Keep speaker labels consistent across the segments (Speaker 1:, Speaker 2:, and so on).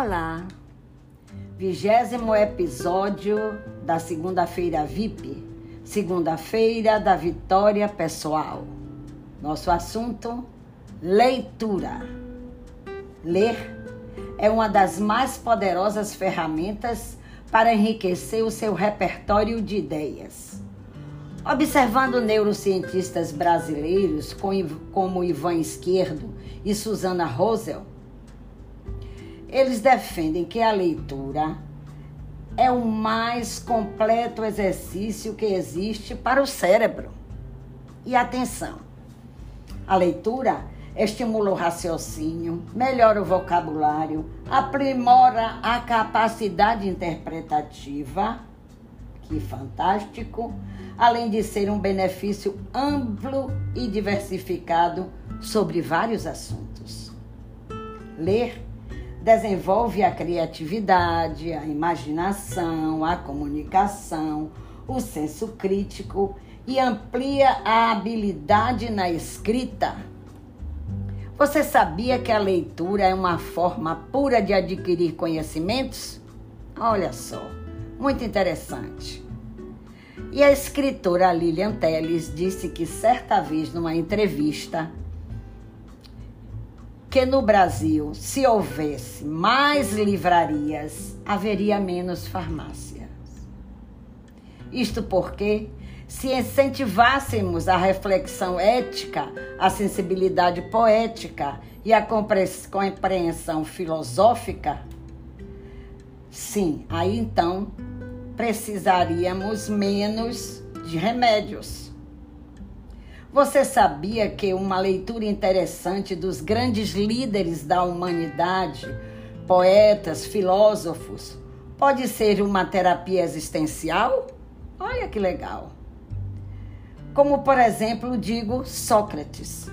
Speaker 1: Olá, vigésimo episódio da segunda-feira VIP, segunda-feira da vitória pessoal. Nosso assunto: leitura. Ler é uma das mais poderosas ferramentas para enriquecer o seu repertório de ideias. Observando neurocientistas brasileiros como Ivan Esquerdo e Susana Rosel, eles defendem que a leitura é o mais completo exercício que existe para o cérebro. E atenção, a leitura estimula o raciocínio, melhora o vocabulário, aprimora a capacidade interpretativa, que fantástico, além de ser um benefício amplo e diversificado sobre vários assuntos. Ler desenvolve a criatividade, a imaginação, a comunicação, o senso crítico e amplia a habilidade na escrita. Você sabia que a leitura é uma forma pura de adquirir conhecimentos? Olha só, muito interessante. E a escritora Lilian Telles disse que certa vez numa entrevista que no Brasil, se houvesse mais livrarias, haveria menos farmácias. Isto porque, se incentivássemos a reflexão ética, a sensibilidade poética e a compreensão filosófica, sim, aí então precisaríamos menos de remédios você sabia que uma leitura interessante dos grandes líderes da humanidade, poetas, filósofos, pode ser uma terapia existencial? Olha que legal. Como, por exemplo, digo Sócrates,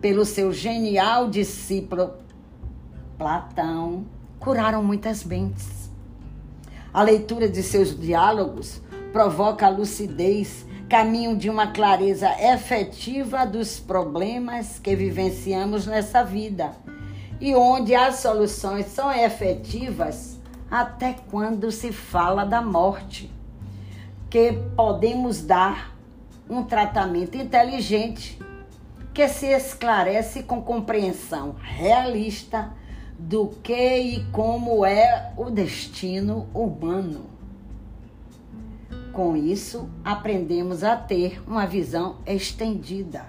Speaker 1: pelo seu genial discípulo Platão, curaram muitas mentes. A leitura de seus diálogos provoca a lucidez caminho de uma clareza efetiva dos problemas que vivenciamos nessa vida e onde as soluções são efetivas até quando se fala da morte, que podemos dar um tratamento inteligente que se esclarece com compreensão realista do que e como é o destino humano. Com isso, aprendemos a ter uma visão estendida.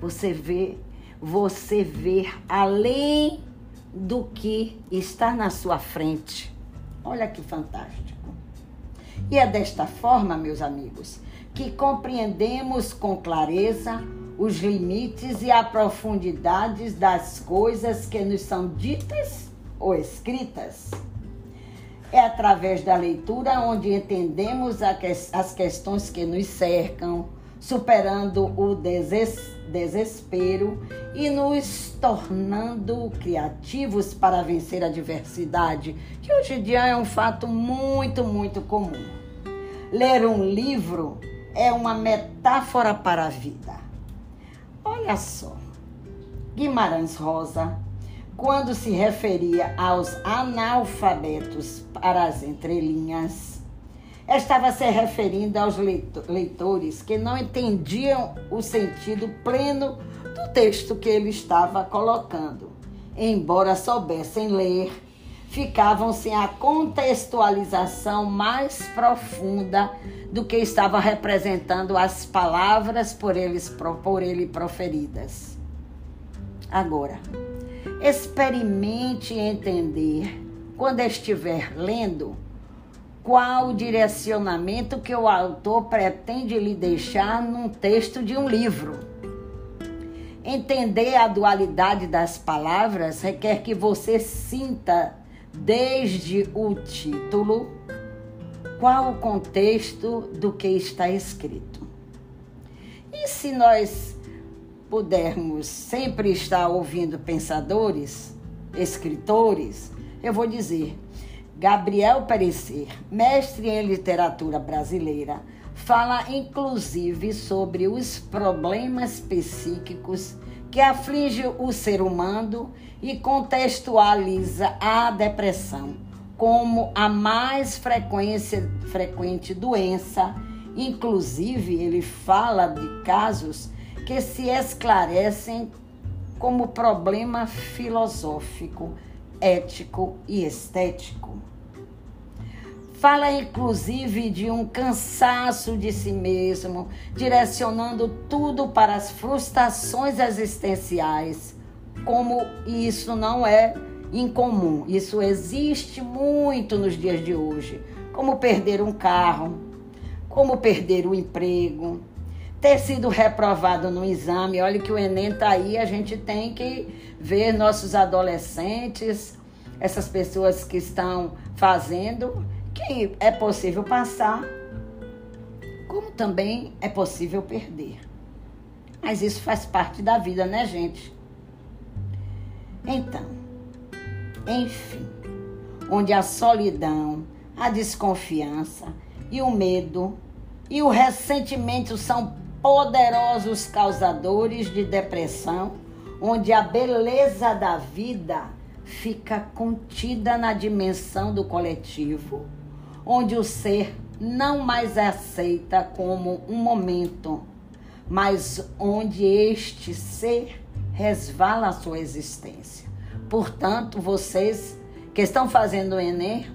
Speaker 1: Você vê, você ver além do que está na sua frente. Olha que fantástico. E é desta forma, meus amigos, que compreendemos com clareza os limites e a profundidades das coisas que nos são ditas ou escritas. É através da leitura onde entendemos as questões que nos cercam, superando o desespero e nos tornando criativos para vencer a adversidade, que hoje em dia é um fato muito, muito comum. Ler um livro é uma metáfora para a vida. Olha só, Guimarães Rosa quando se referia aos analfabetos para as entrelinhas, estava se referindo aos leitores que não entendiam o sentido pleno do texto que ele estava colocando. Embora soubessem ler, ficavam sem a contextualização mais profunda do que estava representando as palavras por, eles, por ele proferidas. Agora, Experimente entender, quando estiver lendo, qual o direcionamento que o autor pretende lhe deixar num texto de um livro. Entender a dualidade das palavras requer que você sinta, desde o título, qual o contexto do que está escrito. E se nós pudermos sempre estar ouvindo pensadores, escritores, eu vou dizer, Gabriel Perecer, mestre em literatura brasileira, fala inclusive sobre os problemas psíquicos que aflige o ser humano e contextualiza a depressão como a mais frequente doença. Inclusive, ele fala de casos que se esclarecem como problema filosófico, ético e estético. Fala inclusive de um cansaço de si mesmo, direcionando tudo para as frustrações existenciais. Como isso não é incomum, isso existe muito nos dias de hoje. Como perder um carro, como perder o emprego, ter sido reprovado no exame. Olha que o Enem está aí, a gente tem que ver nossos adolescentes, essas pessoas que estão fazendo que é possível passar, como também é possível perder. Mas isso faz parte da vida, né, gente? Então, enfim, onde a solidão, a desconfiança e o medo e o ressentimento são poderosos causadores de depressão, onde a beleza da vida fica contida na dimensão do coletivo onde o ser não mais aceita como um momento, mas onde este ser resvala a sua existência. Portanto, vocês que estão fazendo o Enem,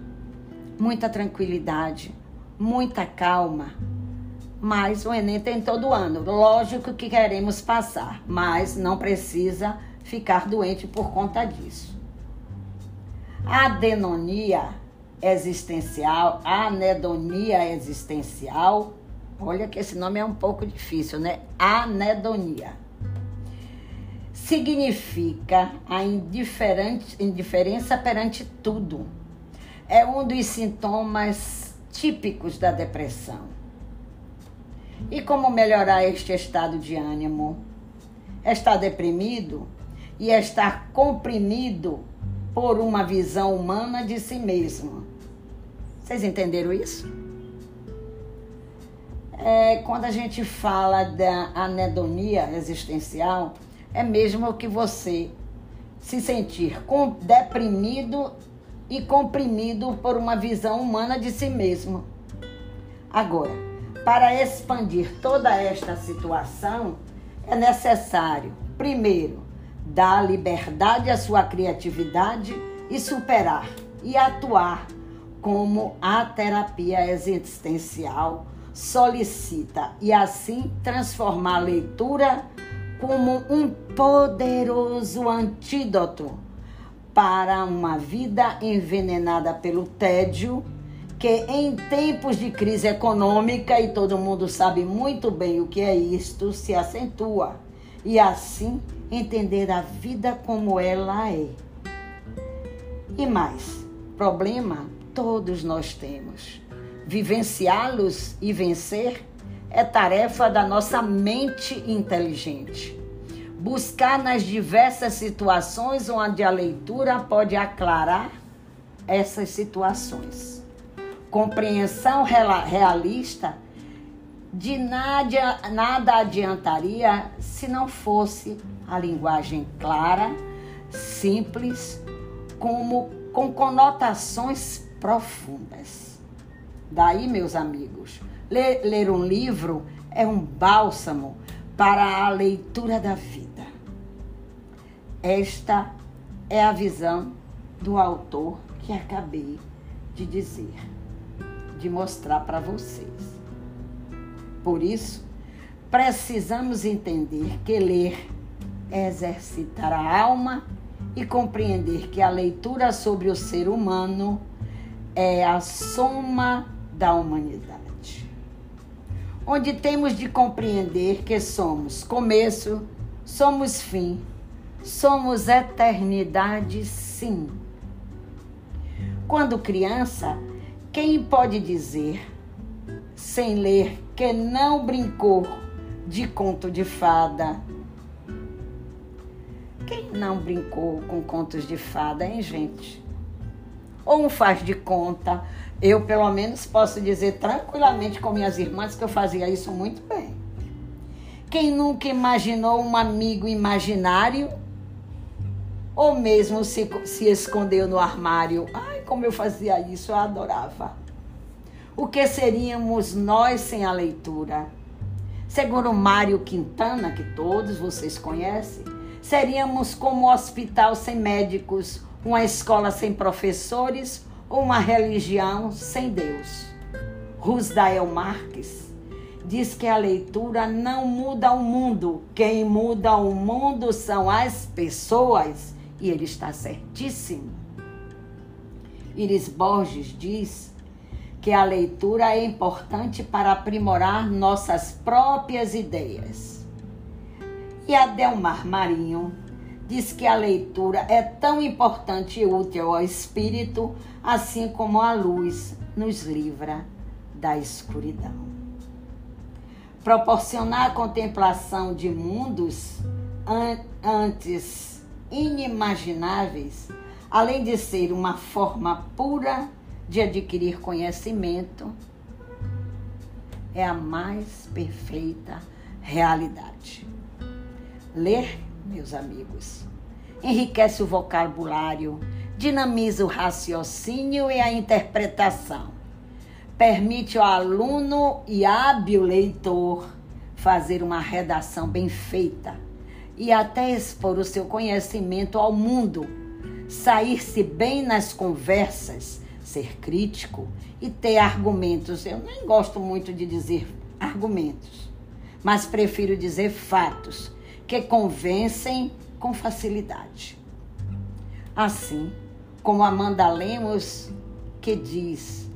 Speaker 1: muita tranquilidade, muita calma. Mas o Enem tem todo ano. Lógico que queremos passar, mas não precisa ficar doente por conta disso. A adenonia existencial, anedonia existencial. Olha que esse nome é um pouco difícil, né? Anedonia. Significa a indiferença perante tudo. É um dos sintomas típicos da depressão. E como melhorar este estado de ânimo? Estar deprimido e estar comprimido por uma visão humana de si mesmo. Vocês entenderam isso? É, quando a gente fala da anedonia existencial, é mesmo que você se sentir com, deprimido e comprimido por uma visão humana de si mesmo. Agora, para expandir toda esta situação, é necessário, primeiro, dar liberdade à sua criatividade e superar e atuar como a terapia existencial solicita e assim transformar a leitura como um poderoso antídoto para uma vida envenenada pelo tédio, que em tempos de crise econômica, e todo mundo sabe muito bem o que é isto, se acentua. E assim entender a vida como ela é. E mais, problema todos nós temos. Vivenciá-los e vencer é tarefa da nossa mente inteligente. Buscar nas diversas situações onde a leitura pode aclarar essas situações. Compreensão realista de nada, nada adiantaria se não fosse a linguagem clara, simples, como com conotações profundas. Daí, meus amigos, ler, ler um livro é um bálsamo para a leitura da vida. Esta é a visão do autor que acabei de dizer, de mostrar para vocês. Por isso, precisamos entender que ler é exercitar a alma e compreender que a leitura sobre o ser humano é a soma da humanidade. Onde temos de compreender que somos começo, somos fim, somos eternidade, sim. Quando criança, quem pode dizer, sem ler, que não brincou de conto de fada, quem não brincou com contos de fada, hein, gente? Ou um faz de conta. Eu, pelo menos, posso dizer tranquilamente com minhas irmãs que eu fazia isso muito bem. Quem nunca imaginou um amigo imaginário? Ou mesmo se, se escondeu no armário? Ai, como eu fazia isso, eu adorava. O que seríamos nós sem a leitura? Segundo Mário Quintana, que todos vocês conhecem, seríamos como um hospital sem médicos, uma escola sem professores ou uma religião sem Deus. Rusdael Marques diz que a leitura não muda o mundo, quem muda o mundo são as pessoas, e ele está certíssimo. Iris Borges diz que a leitura é importante para aprimorar nossas próprias ideias. E Adelmar Marinho diz que a leitura é tão importante e útil ao espírito, assim como a luz nos livra da escuridão. Proporcionar a contemplação de mundos an antes inimagináveis, além de ser uma forma pura de adquirir conhecimento, é a mais perfeita realidade. Ler meus amigos. Enriquece o vocabulário, dinamiza o raciocínio e a interpretação. Permite ao aluno e hábil leitor fazer uma redação bem feita e até expor o seu conhecimento ao mundo, sair-se bem nas conversas, ser crítico e ter argumentos. Eu nem gosto muito de dizer argumentos, mas prefiro dizer fatos que convencem com facilidade. Assim como Amanda Lemos, que diz: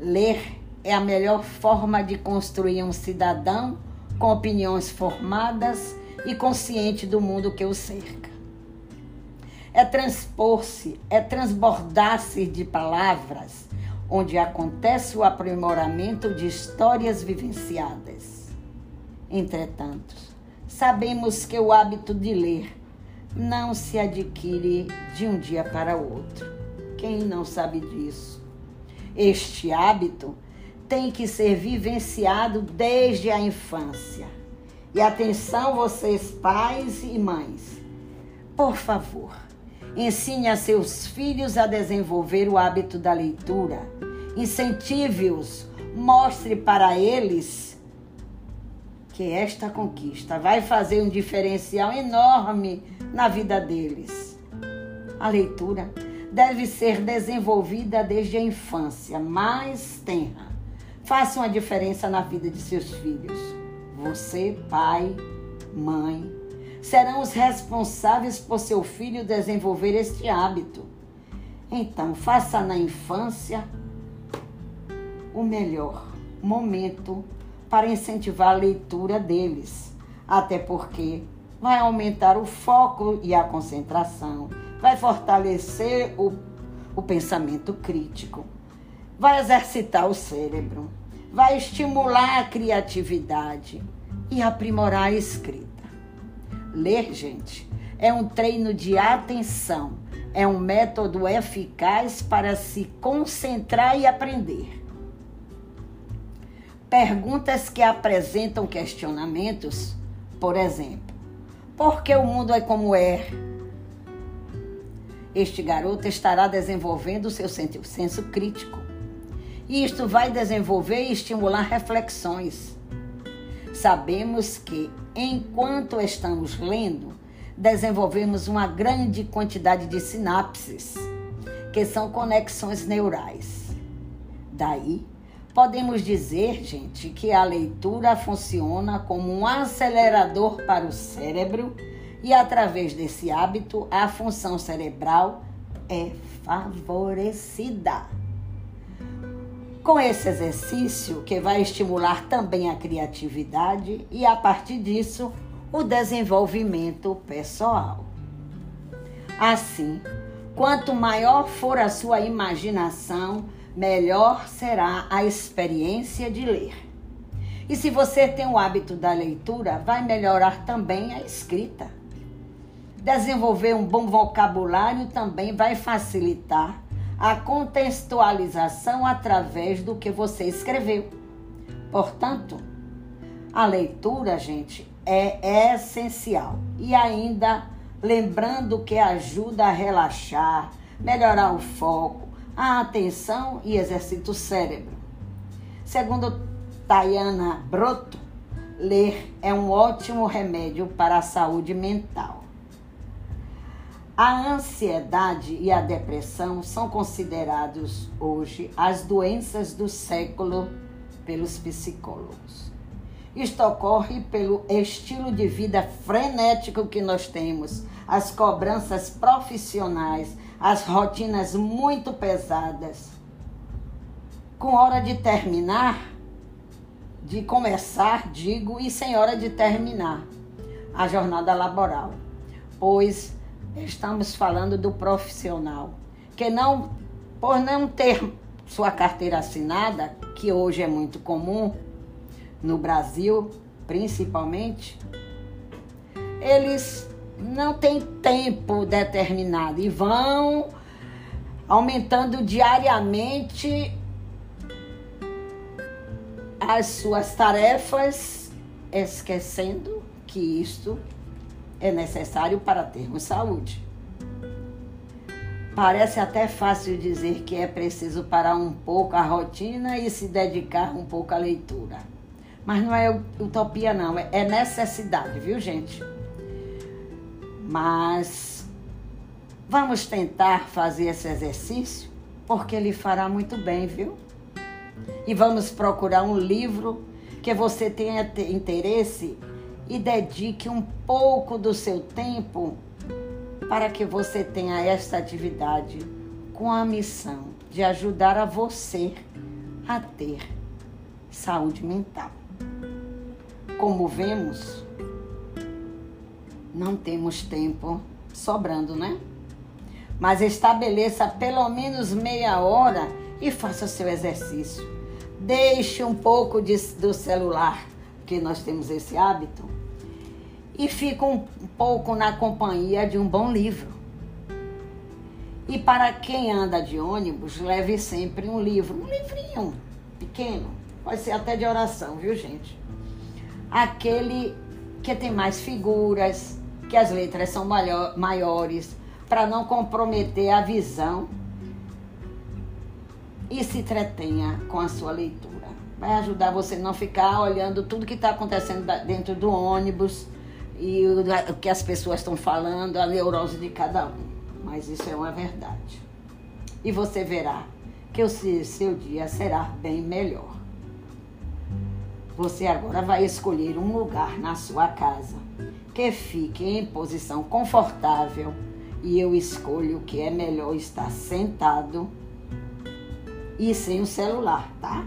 Speaker 1: ler é a melhor forma de construir um cidadão com opiniões formadas e consciente do mundo que o cerca. É transpor-se, é transbordar-se de palavras, onde acontece o aprimoramento de histórias vivenciadas. Entretanto, sabemos que o hábito de ler não se adquire de um dia para o outro. Quem não sabe disso? Este hábito tem que ser vivenciado desde a infância. E atenção, vocês, pais e mães, por favor, ensine a seus filhos a desenvolver o hábito da leitura. Incentive-os, mostre para eles que esta conquista vai fazer um diferencial enorme na vida deles. A leitura deve ser desenvolvida desde a infância, mais tenra. Faça uma diferença na vida de seus filhos. Você, pai, mãe, serão os responsáveis por seu filho desenvolver este hábito. Então, faça na infância o melhor momento para incentivar a leitura deles, até porque vai aumentar o foco e a concentração, vai fortalecer o, o pensamento crítico, vai exercitar o cérebro, vai estimular a criatividade e aprimorar a escrita. Ler, gente, é um treino de atenção, é um método eficaz para se concentrar e aprender. Perguntas que apresentam questionamentos, por exemplo, por que o mundo é como é? Este garoto estará desenvolvendo seu senso crítico. E isto vai desenvolver e estimular reflexões. Sabemos que, enquanto estamos lendo, desenvolvemos uma grande quantidade de sinapses, que são conexões neurais. Daí, Podemos dizer, gente, que a leitura funciona como um acelerador para o cérebro e, através desse hábito, a função cerebral é favorecida. Com esse exercício, que vai estimular também a criatividade e, a partir disso, o desenvolvimento pessoal. Assim, quanto maior for a sua imaginação, melhor será a experiência de ler. E se você tem o hábito da leitura, vai melhorar também a escrita. Desenvolver um bom vocabulário também vai facilitar a contextualização através do que você escreveu. Portanto, A leitura, gente, é essencial. E ainda lembrando que ajuda a relaxar, melhorar o foco, a atenção e exercita o cérebro. Segundo Tayana Broto, ler é um ótimo remédio para a saúde mental. A ansiedade e a depressão são considerados hoje as doenças do século pelos psicólogos. Isto ocorre pelo estilo de vida frenético que nós temos, as cobranças profissionais, as rotinas muito pesadas. Com hora de terminar, de começar, digo, e sem hora de terminar a jornada laboral. Pois estamos falando do profissional, que não, por não ter sua carteira assinada, que hoje é muito comum no Brasil, principalmente, eles não têm tempo determinado e vão aumentando diariamente as suas tarefas, esquecendo que isto é necessário para termos saúde. Parece até fácil dizer que é preciso parar um pouco a rotina e se dedicar um pouco à leitura. Mas não é utopia, não, é necessidade, viu, gente? Mas vamos tentar fazer esse exercício, porque ele fará muito bem, viu? E vamos procurar um livro que você tenha interesse e dedique um pouco do seu tempo para que você tenha esta atividade com a missão de ajudar a você a ter saúde mental. Como vemos, não temos tempo sobrando, né? Mas estabeleça pelo menos meia hora e faça seu exercício. Deixe um pouco de, do celular, porque nós temos esse hábito, e fique um pouco na companhia de um bom livro. E para quem anda de ônibus, leve sempre um livro, um livrinho pequeno, pode ser até de oração, viu, gente? Aquele que tem mais figuras, que as letras são maior, maiores, para não comprometer a visão e se entretenha com a sua leitura. Vai ajudar você não ficar olhando tudo que está acontecendo dentro do ônibus e o que as pessoas estão falando, a neurose de cada um. Mas isso é uma verdade. E você verá que o seu dia será bem melhor. Você agora vai escolher um lugar na sua casa que fique em posição confortável e eu escolho que é melhor estar sentado e sem o celular, tá?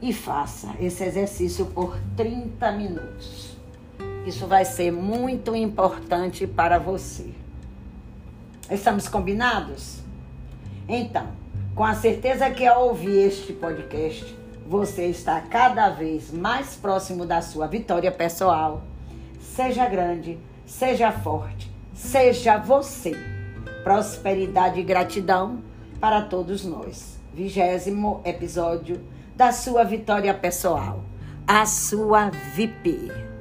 Speaker 1: E faça esse exercício por 30 minutos. Isso vai ser muito importante para você. Estamos combinados? Então, com a certeza que ao ouvir este podcast, você está cada vez mais próximo da sua vitória pessoal Seja grande, seja forte, seja você. Prosperidade e gratidão para todos nós. Vigésimo episódio da sua vitória pessoal. A sua VIP.